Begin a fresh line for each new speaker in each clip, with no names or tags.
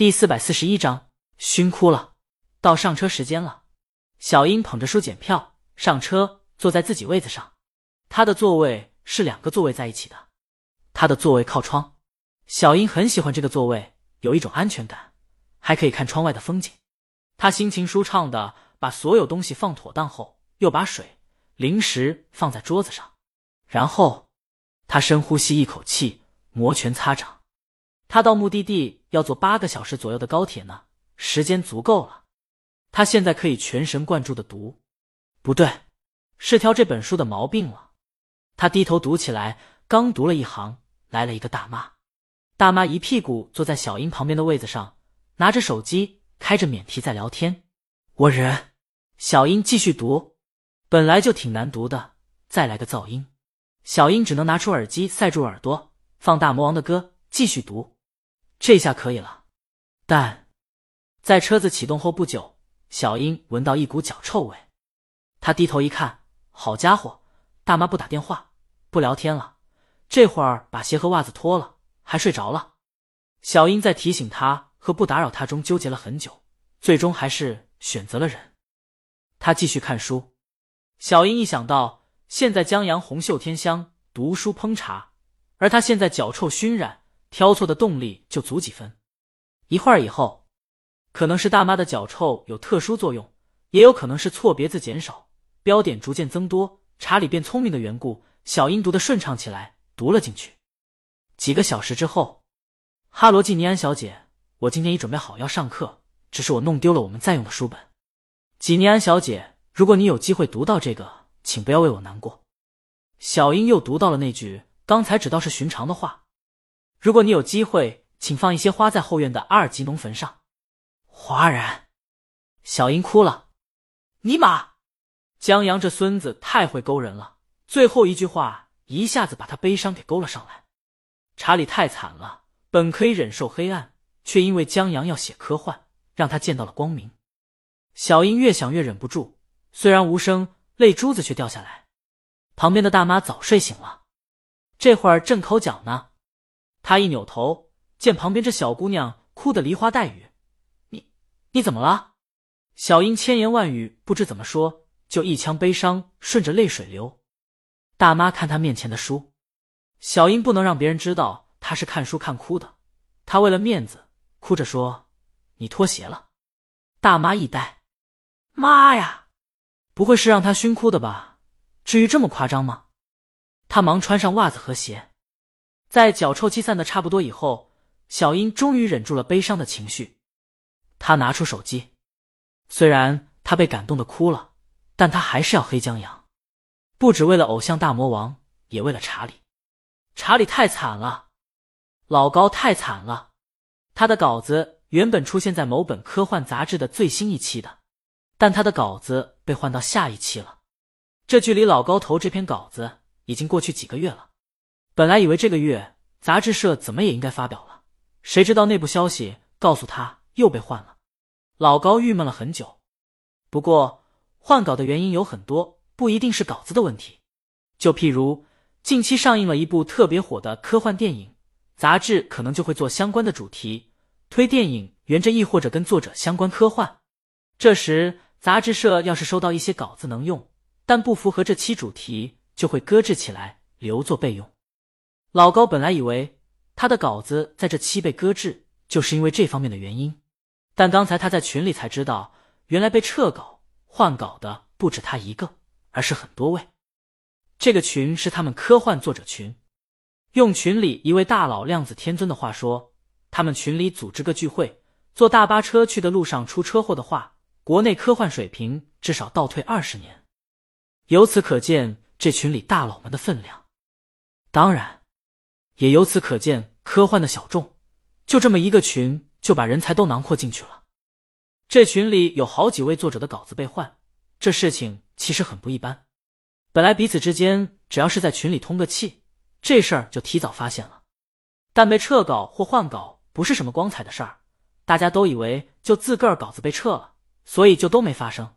第四百四十一章熏哭了。到上车时间了，小英捧着书检票上车，坐在自己位子上。他的座位是两个座位在一起的，他的座位靠窗。小英很喜欢这个座位，有一种安全感，还可以看窗外的风景。他心情舒畅的把所有东西放妥当后，又把水、零食放在桌子上，然后他深呼吸一口气，摩拳擦掌。他到目的地要坐八个小时左右的高铁呢，时间足够了。他现在可以全神贯注的读，不对，是挑这本书的毛病了。他低头读起来，刚读了一行，来了一个大妈。大妈一屁股坐在小英旁边的位子上，拿着手机。开着免提在聊天，我忍。小英继续读，本来就挺难读的，再来个噪音，小英只能拿出耳机塞住耳朵，放大魔王的歌，继续读。这下可以了，但在车子启动后不久，小英闻到一股脚臭味。她低头一看，好家伙，大妈不打电话，不聊天了，这会儿把鞋和袜子脱了，还睡着了。小英在提醒她。和不打扰他中纠结了很久，最终还是选择了忍。他继续看书。小英一想到现在江阳红袖添香，读书烹茶，而他现在脚臭熏染，挑错的动力就足几分。一会儿以后，可能是大妈的脚臭有特殊作用，也有可能是错别字减少，标点逐渐增多，查理变聪明的缘故，小英读得顺畅起来，读了进去。几个小时之后，哈罗季尼安小姐。我今天已准备好要上课，只是我弄丢了我们在用的书本。吉尼安小姐，如果你有机会读到这个，请不要为我难过。小英又读到了那句刚才只道是寻常的话：如果你有机会，请放一些花在后院的阿尔吉农坟上。哗然，小英哭了。尼玛，江阳这孙子太会勾人了。最后一句话一下子把他悲伤给勾了上来。查理太惨了，本可以忍受黑暗。却因为江阳要写科幻，让他见到了光明。小英越想越忍不住，虽然无声，泪珠子却掉下来。旁边的大妈早睡醒了，这会儿正抠脚呢。她一扭头，见旁边这小姑娘哭得梨花带雨。你你怎么了？小英千言万语不知怎么说，就一腔悲伤顺着泪水流。大妈看她面前的书，小英不能让别人知道她是看书看哭的，她为了面子。哭着说：“你脱鞋了。”大妈一呆：“妈呀，不会是让她熏哭的吧？至于这么夸张吗？”她忙穿上袜子和鞋，在脚臭气散的差不多以后，小英终于忍住了悲伤的情绪。他拿出手机，虽然他被感动的哭了，但他还是要黑江阳，不只为了偶像大魔王，也为了查理。查理太惨了，老高太惨了。他的稿子原本出现在某本科幻杂志的最新一期的，但他的稿子被换到下一期了。这距离老高投这篇稿子已经过去几个月了。本来以为这个月杂志社怎么也应该发表了，谁知道内部消息告诉他又被换了。老高郁闷了很久。不过换稿的原因有很多，不一定是稿子的问题。就譬如近期上映了一部特别火的科幻电影，杂志可能就会做相关的主题。推电影原着亦或者跟作者相关科幻，这时杂志社要是收到一些稿子能用，但不符合这期主题，就会搁置起来留作备用。老高本来以为他的稿子在这期被搁置，就是因为这方面的原因，但刚才他在群里才知道，原来被撤稿换稿的不止他一个，而是很多位。这个群是他们科幻作者群，用群里一位大佬量子天尊的话说。他们群里组织个聚会，坐大巴车去的路上出车祸的话，国内科幻水平至少倒退二十年。由此可见，这群里大佬们的分量。当然，也由此可见科幻的小众。就这么一个群，就把人才都囊括进去了。这群里有好几位作者的稿子被换，这事情其实很不一般。本来彼此之间只要是在群里通个气，这事儿就提早发现了，但被撤稿或换稿。不是什么光彩的事儿，大家都以为就自个儿稿子被撤了，所以就都没发生。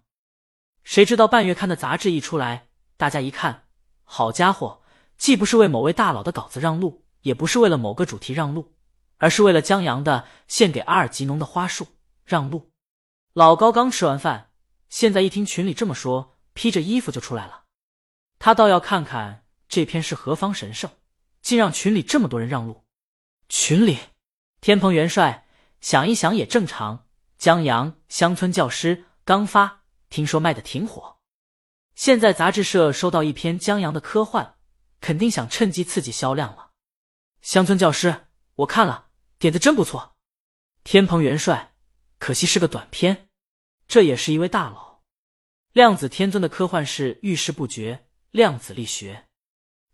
谁知道半月刊的杂志一出来，大家一看，好家伙，既不是为某位大佬的稿子让路，也不是为了某个主题让路，而是为了江阳的献给阿尔吉农的花束让路。老高刚吃完饭，现在一听群里这么说，披着衣服就出来了。他倒要看看这篇是何方神圣，竟让群里这么多人让路。群里，天蓬元帅想一想也正常。江阳乡村教师刚发，听说卖的挺火。现在杂志社收到一篇江阳的科幻，肯定想趁机刺激销量了。乡村教师，我看了，点子真不错。天蓬元帅。可惜是个短篇，这也是一位大佬。量子天尊的科幻是遇事不决，量子力学；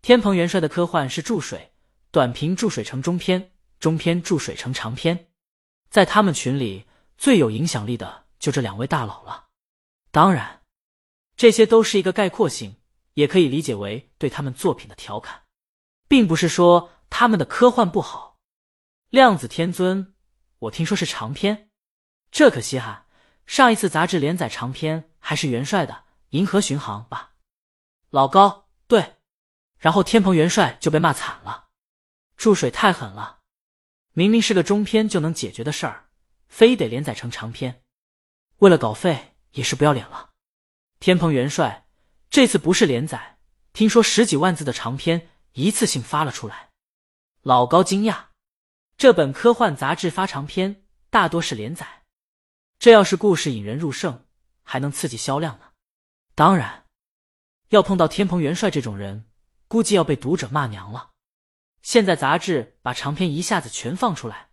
天蓬元帅的科幻是注水，短评注水成中篇，中篇注水成长篇。在他们群里最有影响力的就这两位大佬了。当然，这些都是一个概括性，也可以理解为对他们作品的调侃，并不是说他们的科幻不好。量子天尊，我听说是长篇。这可稀罕！上一次杂志连载长篇还是元帅的《银河巡航》吧？老高对，然后天蓬元帅就被骂惨了，注水太狠了，明明是个中篇就能解决的事儿，非得连载成长篇，为了稿费也是不要脸了。天蓬元帅这次不是连载，听说十几万字的长篇一次性发了出来。老高惊讶，这本科幻杂志发长篇大多是连载。这要是故事引人入胜，还能刺激销量呢。当然，要碰到天蓬元帅这种人，估计要被读者骂娘了。现在杂志把长篇一下子全放出来，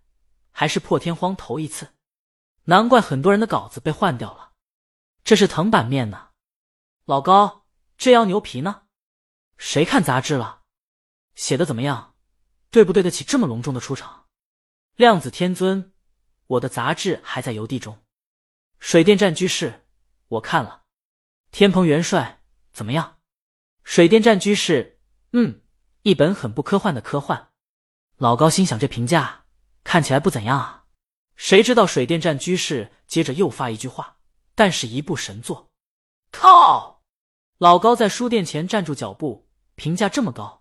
还是破天荒头一次，难怪很多人的稿子被换掉了。这是腾版面呢。老高，这要牛皮呢？谁看杂志了？写的怎么样？对不对得起这么隆重的出场？量子天尊，我的杂志还在邮递中。水电站居士，我看了。天蓬元帅怎么样？水电站居士，嗯，一本很不科幻的科幻。老高心想，这评价看起来不怎样啊。谁知道水电站居士接着又发一句话：“但是一部神作。”靠！老高在书店前站住脚步，评价这么高。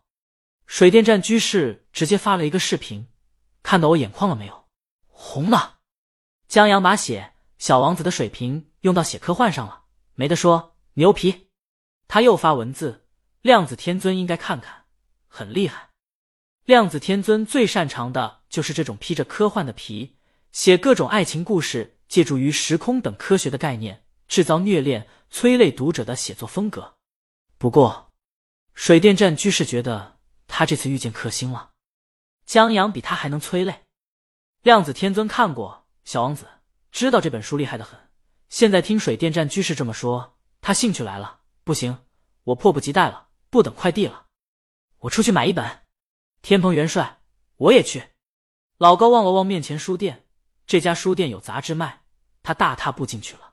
水电站居士直接发了一个视频，看到我眼眶了没有？红了。江阳把写。小王子的水平用到写科幻上了，没得说，牛皮！他又发文字，量子天尊应该看看，很厉害。量子天尊最擅长的就是这种披着科幻的皮，写各种爱情故事，借助于时空等科学的概念，制造虐恋、催泪读者的写作风格。不过，水电站居士觉得他这次遇见克星了，江阳比他还能催泪。量子天尊看过小王子。知道这本书厉害的很，现在听水电站居士这么说，他兴趣来了。不行，我迫不及待了，不等快递了，我出去买一本。天蓬元帅，我也去。老高望了望面前书店，这家书店有杂志卖，他大踏步进去了。